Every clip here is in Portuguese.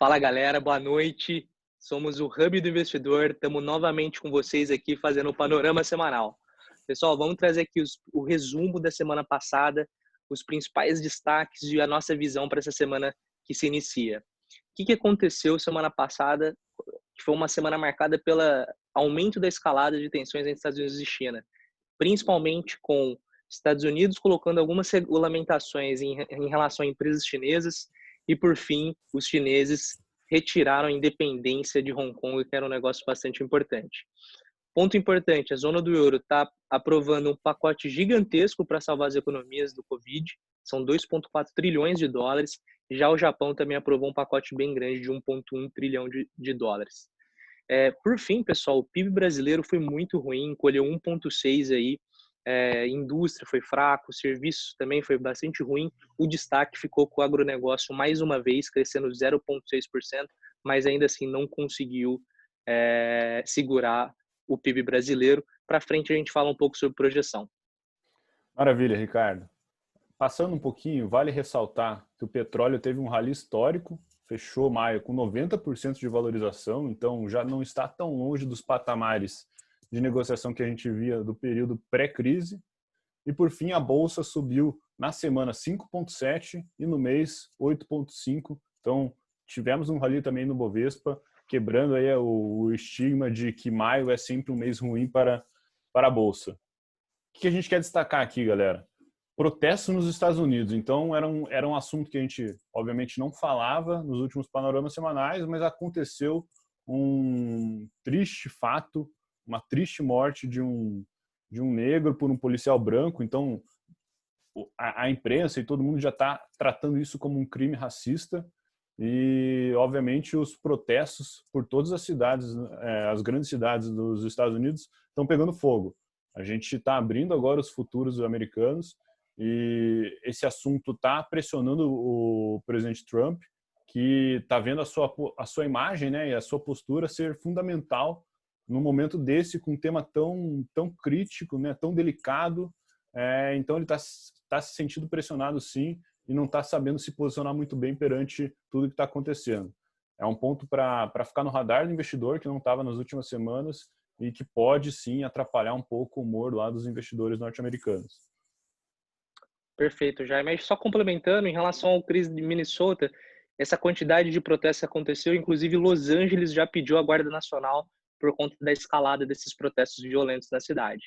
Fala galera, boa noite. Somos o Hub do Investidor. Estamos novamente com vocês aqui fazendo o panorama semanal. Pessoal, vamos trazer aqui os, o resumo da semana passada, os principais destaques e a nossa visão para essa semana que se inicia. O que, que aconteceu semana passada? Que foi uma semana marcada pelo aumento da escalada de tensões entre Estados Unidos e China, principalmente com Estados Unidos colocando algumas regulamentações em, em relação a empresas chinesas e, por fim, os chineses retiraram a independência de Hong Kong, que era um negócio bastante importante. Ponto importante: a zona do euro está aprovando um pacote gigantesco para salvar as economias do Covid, são 2,4 trilhões de dólares. Já o Japão também aprovou um pacote bem grande de 1,1 trilhão de, de dólares. É, por fim, pessoal, o PIB brasileiro foi muito ruim, colheu 1,6 aí é, indústria foi fraco, serviços também foi bastante ruim. O destaque ficou com o agronegócio mais uma vez, crescendo 0,6%, mas ainda assim não conseguiu é, segurar o PIB brasileiro. Para frente a gente fala um pouco sobre projeção. Maravilha, Ricardo. Passando um pouquinho, vale ressaltar que o petróleo teve um rally histórico, fechou maio com 90% de valorização, então já não está tão longe dos patamares de negociação que a gente via do período pré-crise. E por fim, a bolsa subiu na semana 5,7 e no mês 8,5. Então, tivemos um rally também no Bovespa, quebrando aí o, estigma de que maio é sempre um mês ruim para, para a bolsa. O que a gente quer destacar aqui, galera? Protesto nos Estados Unidos. Então, era um, era um assunto que a gente, obviamente, não falava nos últimos panoramas semanais, mas aconteceu um triste fato uma triste morte de um, de um negro por um policial branco. Então, a, a imprensa e todo mundo já está tratando isso como um crime racista. E, obviamente, os protestos por todas as cidades, é, as grandes cidades dos Estados Unidos, estão pegando fogo. A gente está abrindo agora os futuros americanos e esse assunto está pressionando o presidente Trump, que está vendo a sua, a sua imagem né, e a sua postura ser fundamental num momento desse, com um tema tão, tão crítico, né, tão delicado. É, então ele está tá se sentindo pressionado sim e não está sabendo se posicionar muito bem perante tudo que está acontecendo. É um ponto para ficar no radar do investidor que não estava nas últimas semanas e que pode sim atrapalhar um pouco o humor lá dos investidores norte-americanos. Perfeito, Jair. Mas só complementando, em relação ao crise de Minnesota, essa quantidade de protestos aconteceu, inclusive Los Angeles já pediu a Guarda Nacional por conta da escalada desses protestos violentos na cidade.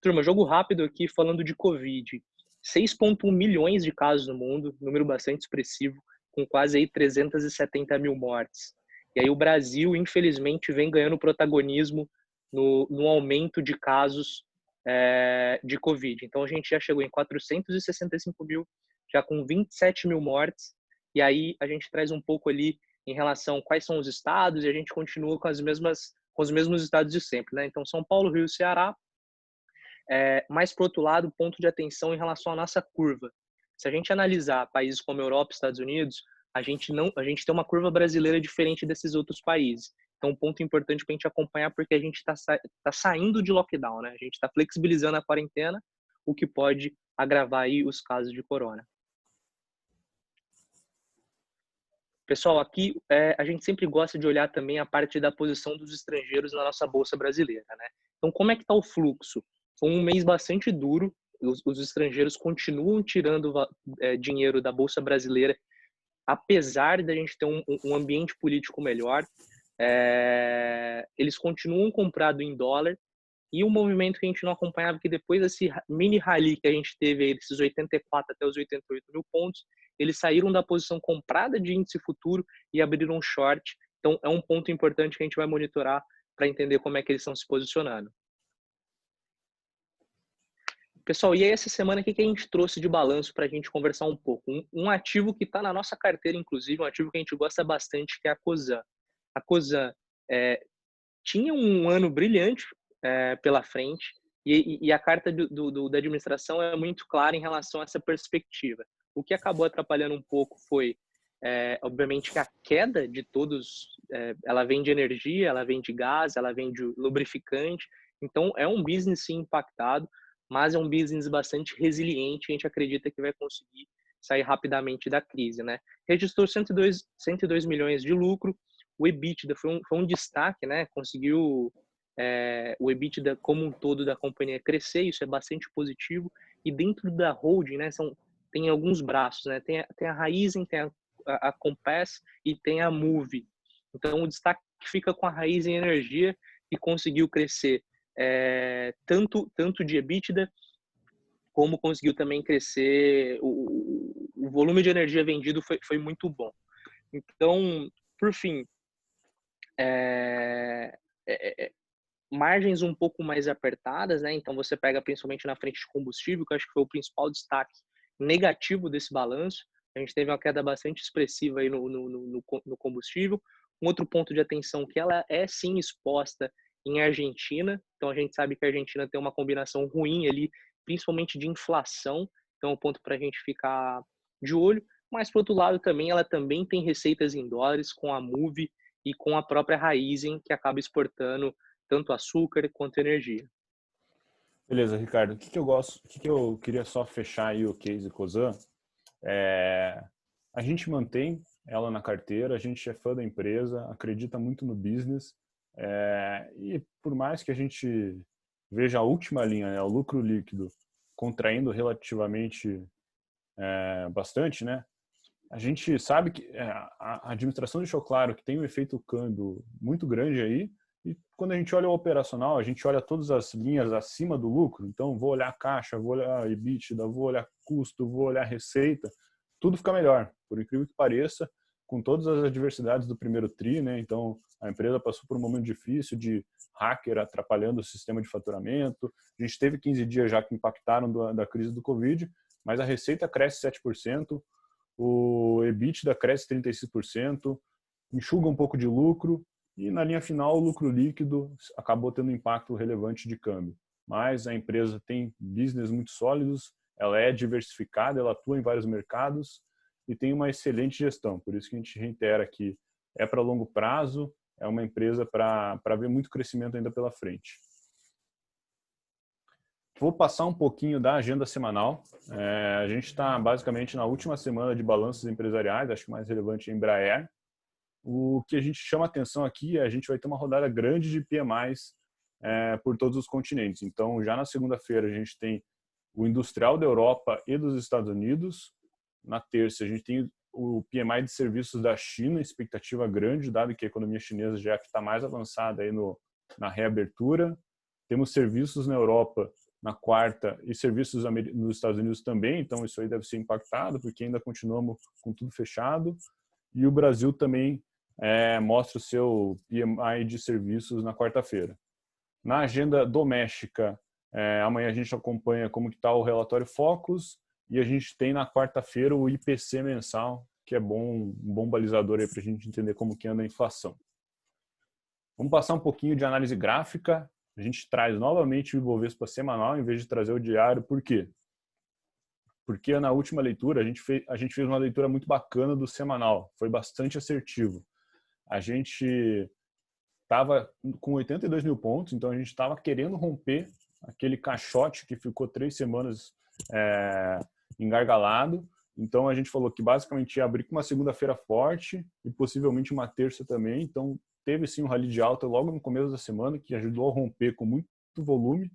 Turma, jogo rápido aqui falando de Covid. 6,1 milhões de casos no mundo, número bastante expressivo, com quase aí 370 mil mortes. E aí o Brasil, infelizmente, vem ganhando protagonismo no, no aumento de casos é, de Covid. Então a gente já chegou em 465 mil, já com 27 mil mortes. E aí a gente traz um pouco ali em relação a quais são os estados e a gente continua com as mesmas com os mesmos estados de sempre, né? Então, São Paulo, Rio e Ceará. É, mas, por outro lado, ponto de atenção em relação à nossa curva. Se a gente analisar países como Europa e Estados Unidos, a gente não, a gente tem uma curva brasileira diferente desses outros países. Então, um ponto importante para a gente acompanhar, porque a gente está tá saindo de lockdown, né? A gente está flexibilizando a quarentena, o que pode agravar aí os casos de corona. Pessoal, aqui é, a gente sempre gosta de olhar também a parte da posição dos estrangeiros na nossa bolsa brasileira, né? Então, como é que está o fluxo? Foi um mês bastante duro. Os, os estrangeiros continuam tirando é, dinheiro da bolsa brasileira, apesar da gente ter um, um ambiente político melhor. É, eles continuam comprando em dólar e um movimento que a gente não acompanhava que depois desse mini rally que a gente teve aí, desses 84 até os 88 mil pontos, eles saíram da posição comprada de índice futuro e abriram short. Então, é um ponto importante que a gente vai monitorar para entender como é que eles estão se posicionando. Pessoal, e aí essa semana o que a gente trouxe de balanço para a gente conversar um pouco? Um, um ativo que está na nossa carteira, inclusive, um ativo que a gente gosta bastante, que é a Cosan. A Cosan é, tinha um ano brilhante é, pela frente e, e a carta do, do, da administração é muito clara em relação a essa perspectiva. O que acabou atrapalhando um pouco foi, é, obviamente, que a queda de todos, é, ela vem de energia, ela vem de gás, ela vem de lubrificante. Então, é um business sim impactado, mas é um business bastante resiliente. A gente acredita que vai conseguir sair rapidamente da crise, né? Registrou 102, 102 milhões de lucro, o EBITDA foi um, foi um destaque, né? Conseguiu é, o EBITDA como um todo da companhia crescer, isso é bastante positivo. E dentro da holding, né, são, tem alguns braços, né? Tem, tem a Raizen, tem a, a, a Compass e tem a Move. Então, o destaque fica com a Raizen Energia, que conseguiu crescer é, tanto, tanto de EBITDA, como conseguiu também crescer, o, o volume de energia vendido foi, foi muito bom. Então, por fim, é margens um pouco mais apertadas, né? Então você pega principalmente na frente de combustível, que eu acho que foi o principal destaque negativo desse balanço. A gente teve uma queda bastante expressiva aí no, no, no, no combustível. Um outro ponto de atenção que ela é sim exposta em Argentina. Então a gente sabe que a Argentina tem uma combinação ruim ali, principalmente de inflação. Então é um ponto para a gente ficar de olho. Mas por outro lado também ela também tem receitas em dólares com a Move e com a própria Raizen que acaba exportando tanto açúcar quanto energia. Beleza, Ricardo. O que, que eu gosto, o que, que eu queria só fechar aí o case Cosan é a gente mantém ela na carteira, a gente é fã da empresa, acredita muito no business é, e por mais que a gente veja a última linha, né, o lucro líquido contraindo relativamente é, bastante, né? A gente sabe que é, a administração deixou claro que tem um efeito câmbio muito grande aí, quando a gente olha o operacional, a gente olha todas as linhas acima do lucro. Então, vou olhar caixa, vou olhar EBITDA, vou olhar custo, vou olhar receita. Tudo fica melhor, por incrível que pareça, com todas as adversidades do primeiro TRI, né? Então, a empresa passou por um momento difícil de hacker atrapalhando o sistema de faturamento. A gente teve 15 dias já que impactaram da crise do Covid, mas a receita cresce 7%, o EBITDA cresce 36%, enxuga um pouco de lucro e na linha final, o lucro líquido acabou tendo um impacto relevante de câmbio. Mas a empresa tem business muito sólidos, ela é diversificada, ela atua em vários mercados e tem uma excelente gestão. Por isso que a gente reitera que é para longo prazo, é uma empresa para ver muito crescimento ainda pela frente. Vou passar um pouquinho da agenda semanal. É, a gente está basicamente na última semana de balanços empresariais, acho que mais relevante é Embraer. O que a gente chama atenção aqui é a gente vai ter uma rodada grande de PMIs é, por todos os continentes. Então, já na segunda-feira, a gente tem o industrial da Europa e dos Estados Unidos. Na terça, a gente tem o PMI de serviços da China, expectativa grande, dado que a economia chinesa já está mais avançada aí no, na reabertura. Temos serviços na Europa na quarta e serviços nos Estados Unidos também, então isso aí deve ser impactado, porque ainda continuamos com tudo fechado. E o Brasil também é, mostra o seu PMI de serviços na quarta-feira. Na agenda doméstica, é, amanhã a gente acompanha como está o relatório Focus e a gente tem na quarta-feira o IPC mensal, que é bom, um bom balizador para a gente entender como que anda a inflação. Vamos passar um pouquinho de análise gráfica. A gente traz novamente o Ibovespa semanal em vez de trazer o diário. Por quê? Porque na última leitura a gente fez, a gente fez uma leitura muito bacana do semanal. Foi bastante assertivo a gente estava com 82 mil pontos, então a gente estava querendo romper aquele caixote que ficou três semanas é, engargalado. Então a gente falou que basicamente ia abrir com uma segunda-feira forte e possivelmente uma terça também. Então teve sim um rally de alta logo no começo da semana que ajudou a romper com muito volume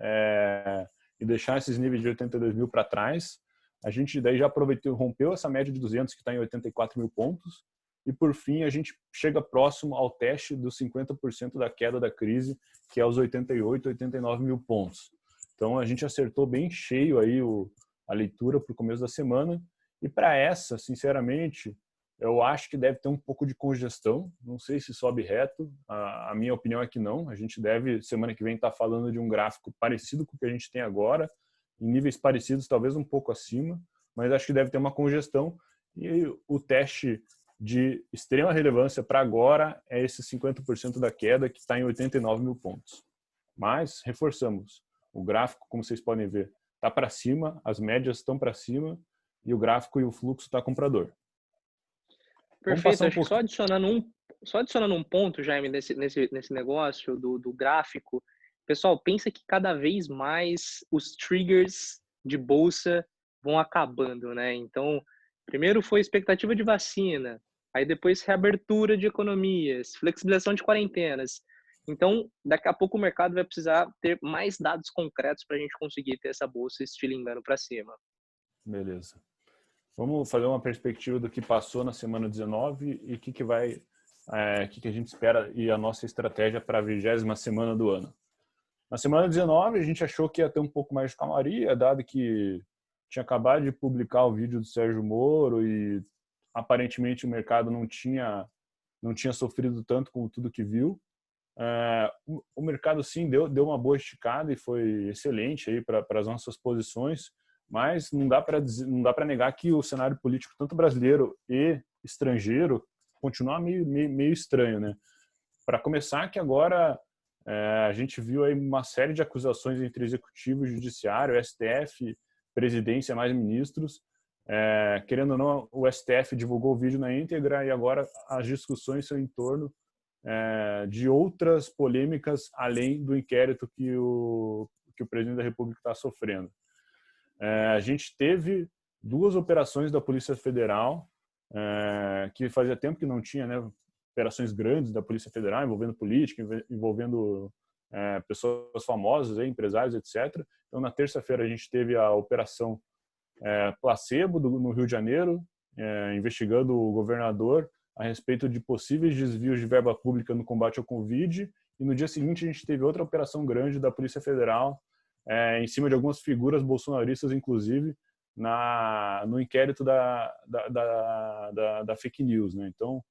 é, e deixar esses níveis de 82 mil para trás. A gente daí já aproveitou, rompeu essa média de 200 que está em 84 mil pontos e por fim a gente chega próximo ao teste dos 50% da queda da crise, que é os 88, 89 mil pontos. Então a gente acertou bem cheio aí o, a leitura para o começo da semana. E para essa, sinceramente, eu acho que deve ter um pouco de congestão. Não sei se sobe reto. A, a minha opinião é que não. A gente deve, semana que vem, estar tá falando de um gráfico parecido com o que a gente tem agora, em níveis parecidos, talvez um pouco acima, mas acho que deve ter uma congestão. E o teste de extrema relevância para agora é esse 50% da queda que está em 89 mil pontos. Mas, reforçamos, o gráfico, como vocês podem ver, está para cima, as médias estão para cima e o gráfico e o fluxo está comprador. Perfeito, um só adicionando um, só adicionando um ponto, Jaime, nesse, nesse, nesse negócio do, do gráfico, pessoal, pensa que cada vez mais os triggers de bolsa vão acabando, né? Então, primeiro foi expectativa de vacina, aí depois reabertura de economias, flexibilização de quarentenas. Então, daqui a pouco o mercado vai precisar ter mais dados concretos para a gente conseguir ter essa bolsa estilingando para cima. Beleza. Vamos fazer uma perspectiva do que passou na semana 19 e o que, que vai, é, que, que a gente espera e a nossa estratégia para a vigésima semana do ano. Na semana 19 a gente achou que ia ter um pouco mais de calmaria, dado que tinha acabado de publicar o vídeo do Sérgio Moro e aparentemente o mercado não tinha não tinha sofrido tanto com tudo que viu. É, o mercado sim deu, deu uma boa esticada e foi excelente aí para as nossas posições, mas não dá para não dá para negar que o cenário político tanto brasileiro e estrangeiro continua meio, meio, meio estranho, né? Para começar, que agora é, a gente viu aí uma série de acusações entre executivo judiciário, STF, presidência mais ministros. É, querendo ou não, o STF divulgou o vídeo na íntegra e agora as discussões são em torno é, de outras polêmicas além do inquérito que o, que o presidente da República está sofrendo. É, a gente teve duas operações da Polícia Federal, é, que fazia tempo que não tinha, né, operações grandes da Polícia Federal envolvendo política, envolvendo é, pessoas famosas, empresários, etc. Então, na terça-feira, a gente teve a operação é, Placebo, do, no Rio de Janeiro, é, investigando o governador a respeito de possíveis desvios de verba pública no combate ao Covid. E no dia seguinte, a gente teve outra operação grande da Polícia Federal, é, em cima de algumas figuras bolsonaristas, inclusive, na, no inquérito da, da, da, da, da fake news. Né? Então,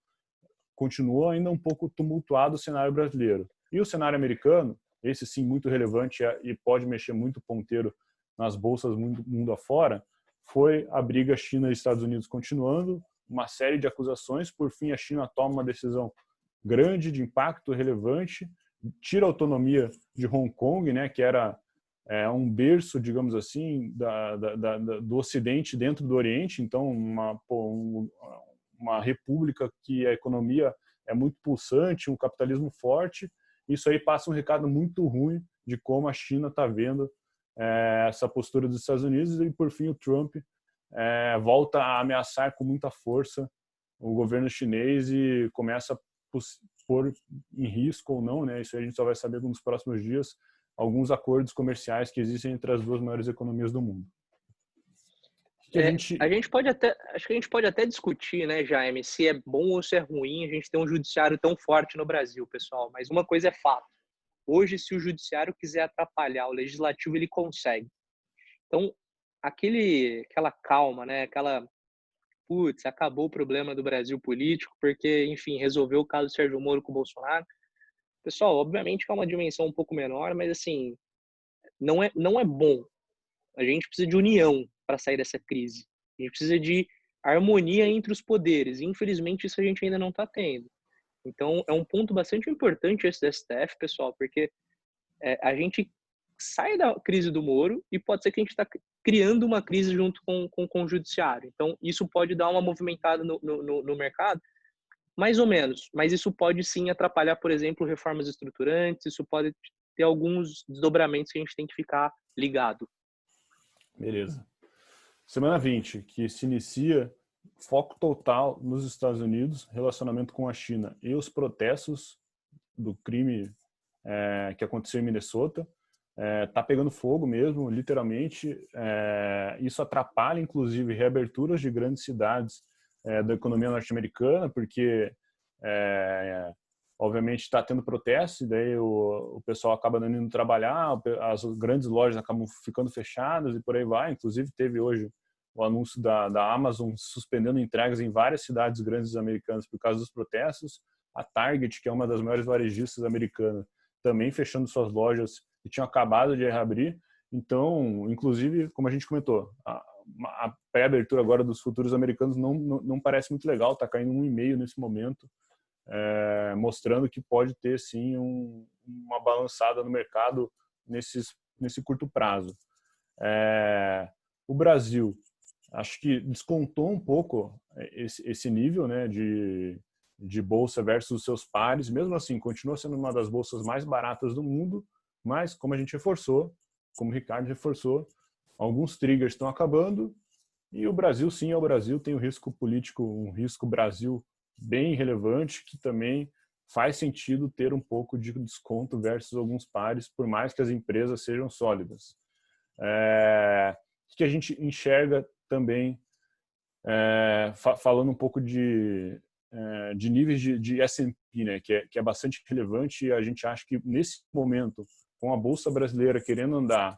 continua ainda um pouco tumultuado o cenário brasileiro. E o cenário americano, esse sim muito relevante e pode mexer muito ponteiro nas bolsas mundo, mundo afora, foi a briga China e Estados Unidos continuando, uma série de acusações. Por fim, a China toma uma decisão grande, de impacto relevante, tira a autonomia de Hong Kong, né, que era é, um berço, digamos assim, da, da, da, do Ocidente dentro do Oriente, então uma, uma república que a economia é muito pulsante, um capitalismo forte. Isso aí passa um recado muito ruim de como a China está vendo é, essa postura dos Estados Unidos e, por fim, o Trump é, volta a ameaçar com muita força o governo chinês e começa a pôr em risco ou não, né? Isso a gente só vai saber nos próximos dias alguns acordos comerciais que existem entre as duas maiores economias do mundo. a, é, gente... a gente pode até, acho que a gente pode até discutir, né, Jaime, se é bom ou se é ruim a gente ter um judiciário tão forte no Brasil, pessoal. Mas uma coisa é fato: hoje, se o judiciário quiser atrapalhar o legislativo, ele consegue. Então, aquele, aquela calma, né? Aquela, putz, acabou o problema do Brasil político, porque, enfim, resolveu o caso do Sérgio Moro com o Bolsonaro. Pessoal, obviamente que é uma dimensão um pouco menor, mas assim, não é, não é bom. A gente precisa de união para sair dessa crise. A gente precisa de harmonia entre os poderes. Infelizmente, isso a gente ainda não está tendo. Então, é um ponto bastante importante esse do STF, pessoal, porque é, a gente sai da crise do Moro e pode ser que a gente está criando uma crise junto com, com, com, o judiciário. Então, isso pode dar uma movimentada no, no, no, mercado, mais ou menos, mas isso pode sim atrapalhar, por exemplo, reformas estruturantes, isso pode ter alguns desdobramentos que a gente tem que ficar ligado. Beleza. Semana 20, que se inicia foco total nos Estados Unidos, relacionamento com a China e os protestos do crime é, que aconteceu em Minnesota é, tá pegando fogo mesmo, literalmente. É, isso atrapalha, inclusive, reaberturas de grandes cidades é, da economia norte-americana, porque, é, obviamente, está tendo protestos, e daí o, o, pessoal acaba não indo trabalhar, as grandes lojas acabam ficando fechadas e por aí vai. Inclusive, teve hoje o anúncio da, da Amazon suspendendo entregas em várias cidades grandes americanas por causa dos protestos. A Target, que é uma das maiores varejistas americanas, também fechando suas lojas que tinham acabado de reabrir. Então, inclusive, como a gente comentou, a, a pré-abertura agora dos futuros americanos não, não, não parece muito legal, está caindo um e meio nesse momento, é, mostrando que pode ter sim um, uma balançada no mercado nesses, nesse curto prazo. É, o Brasil, acho que descontou um pouco esse, esse nível né, de, de bolsa versus os seus pares, mesmo assim, continua sendo uma das bolsas mais baratas do mundo, mas, como a gente reforçou, como o Ricardo reforçou, alguns triggers estão acabando E o Brasil, sim, é o Brasil, tem um risco político, um risco Brasil bem relevante, que também faz sentido ter um pouco de desconto versus alguns pares, por mais que as empresas sejam sólidas. É, que a gente enxerga também, é, fa falando um pouco de, é, de níveis de, de S&P, né, que é, que é bastante relevante e a gente acha que nesse momento, com a Bolsa Brasileira querendo andar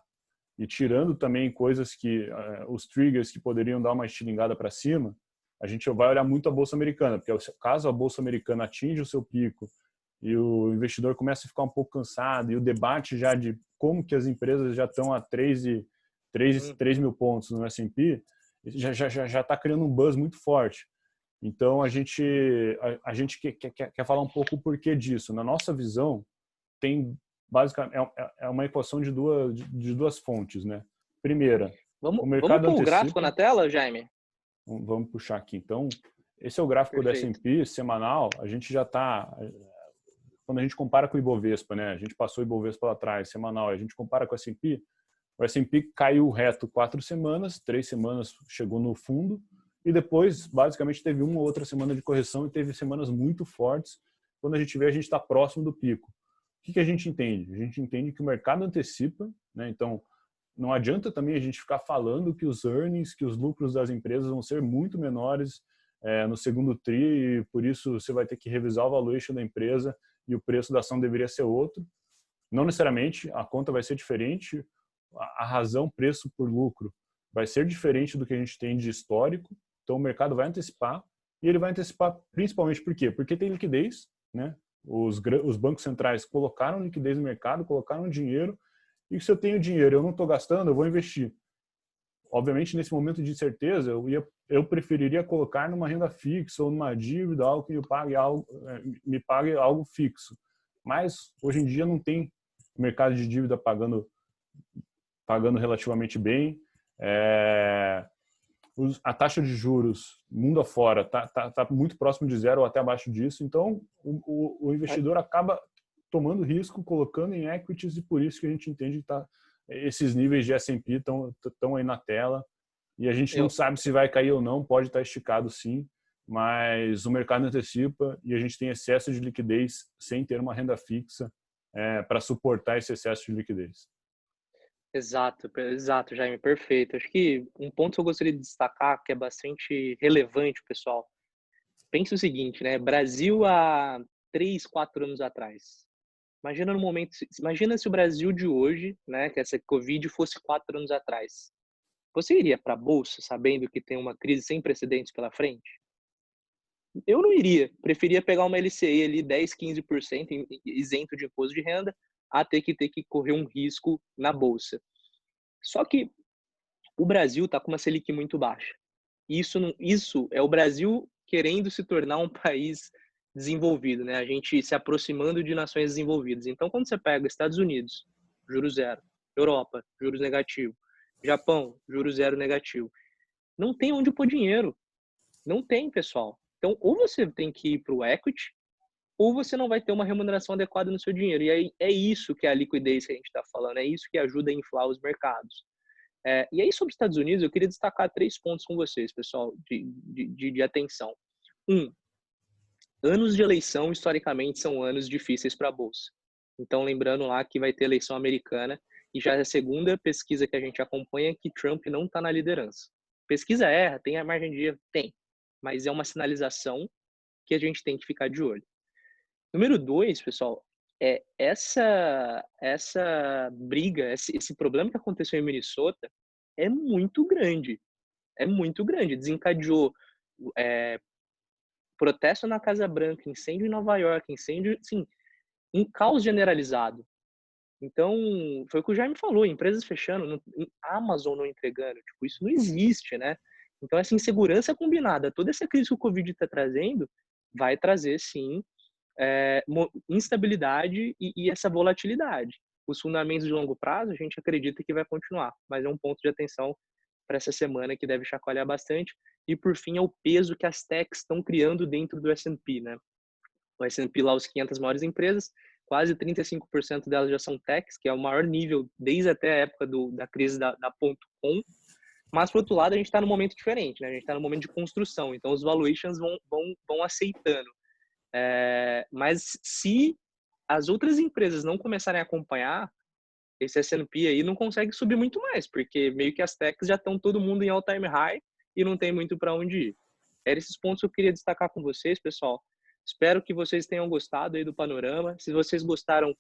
e tirando também coisas que, uh, os triggers que poderiam dar uma estilingada para cima, a gente vai olhar muito a Bolsa Americana, porque caso a Bolsa Americana atinja o seu pico e o investidor começa a ficar um pouco cansado e o debate já de como que as empresas já estão a 3, e, 3, 3 mil pontos no S&P, já está já, já tá criando um buzz muito forte. Então, a gente, a, a gente quer, quer, quer falar um pouco o porquê disso. Na nossa visão, tem basicamente é, é, é uma equação de duas, de duas fontes, né? Primeira, vamos, o mercado vamos pôr o gráfico na tela, Jaime? Vamos puxar aqui. Então, esse é o gráfico Perfeito. do S&P semanal. A gente já está quando a gente compara com o Ibovespa, né? A gente passou o Ibovespa lá atrás, semanal. A gente compara com o S&P. O S&P caiu reto quatro semanas, três semanas chegou no fundo e depois, basicamente, teve uma ou outra semana de correção e teve semanas muito fortes. Quando a gente vê, a gente está próximo do pico. O que, que a gente entende? A gente entende que o mercado antecipa, né? então não adianta também a gente ficar falando que os earnings, que os lucros das empresas vão ser muito menores é, no segundo TRI e por isso você vai ter que revisar o valuation da empresa e o preço da ação deveria ser outro. Não necessariamente, a conta vai ser diferente, a razão preço por lucro vai ser diferente do que a gente tem de histórico, então o mercado vai antecipar e ele vai antecipar principalmente por quê? Porque tem liquidez, né? Os, os bancos centrais colocaram liquidez no mercado, colocaram dinheiro, e se eu tenho dinheiro, eu não estou gastando, eu vou investir. Obviamente, nesse momento de incerteza, eu, ia, eu preferiria colocar numa renda fixa ou numa dívida, algo que me pague algo, é, me pague algo fixo. Mas, hoje em dia, não tem mercado de dívida pagando, pagando relativamente bem. É, a taxa de juros mundo afora está tá, tá muito próximo de zero ou até abaixo disso, então o, o, investidor acaba tomando risco, colocando em equities e por isso que a gente entende que tá, esses níveis de S&P estão aí na tela e a gente não sabe se vai cair ou não, pode estar tá esticado sim, mas o mercado antecipa e a gente tem excesso de liquidez sem ter uma renda fixa é, para suportar esse excesso de liquidez. Exato, exato, Jaime, perfeito. Acho que um ponto que eu gostaria de destacar, que é bastante relevante, pessoal. Pense o seguinte, né? Brasil há três, quatro anos atrás. Imagina no momento, imagina se o Brasil de hoje, né, que essa Covid fosse quatro anos atrás. Você iria para a bolsa sabendo que tem uma crise sem precedentes pela frente? Eu não iria. Preferia pegar uma LCI ali 10, 15% isento de imposto de renda a ter que ter que correr um risco na bolsa. Só que o Brasil está com uma Selic muito baixa. Isso, não, isso é o Brasil querendo se tornar um país desenvolvido, né? A gente se aproximando de nações desenvolvidas. Então, quando você pega Estados Unidos, juros zero, Europa, juros negativo, Japão, juros zero negativo, não tem onde pôr dinheiro. Não tem, pessoal. Então, ou você tem que ir para o equity, ou você não vai ter uma remuneração adequada no seu dinheiro. E aí é isso que é a liquidez que a gente está falando, é isso que ajuda a inflar os mercados. É, e aí, sobre os Estados Unidos, eu queria destacar três pontos com vocês, pessoal, de, de, de atenção. Um, anos de eleição, historicamente, são anos difíceis para a Bolsa. Então, lembrando lá que vai ter eleição americana, e já é a segunda pesquisa que a gente acompanha que Trump não está na liderança. Pesquisa erra, tem a margem de erro? Tem. Mas é uma sinalização que a gente tem que ficar de olho. Número dois, pessoal, é essa essa briga, esse, esse problema que aconteceu em Minnesota é muito grande. É muito grande. Desencadeou é, protesto na Casa Branca, incêndio em Nova York, incêndio, sim, um caos generalizado. Então, foi o que o Jaime falou, empresas fechando, Amazon não entregando, tipo, isso não existe, né? Então, essa insegurança combinada, toda essa crise que o Covid está trazendo, vai trazer, sim, é, instabilidade e, e, essa volatilidade. Os fundamentos de longo prazo a gente acredita que vai continuar, mas é um ponto de atenção para essa semana que deve chacoalhar bastante. E por fim é o peso que as techs estão criando dentro do S&P, né? O S&P lá os 500 maiores empresas, quase 35% delas já são techs, que é o maior nível desde até a época do, da crise da, da .com. Mas, por outro lado, a gente está num momento diferente, né? A gente está num momento de construção, então os valuations vão, vão, vão aceitando. É, mas se as outras empresas não começarem a acompanhar, esse S&P aí não consegue subir muito mais, porque meio que as techs já estão todo mundo em all-time high e não tem muito para onde ir. Eram esses pontos que eu queria destacar com vocês, pessoal. Espero que vocês tenham gostado aí do panorama. Se vocês gostaram,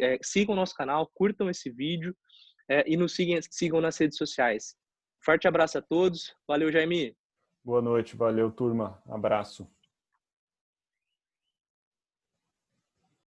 é, sigam o nosso canal, curtam esse vídeo é, e nos sigam, sigam nas redes sociais. Forte abraço a todos. Valeu, Jaime. Boa noite, valeu, turma. Abraço.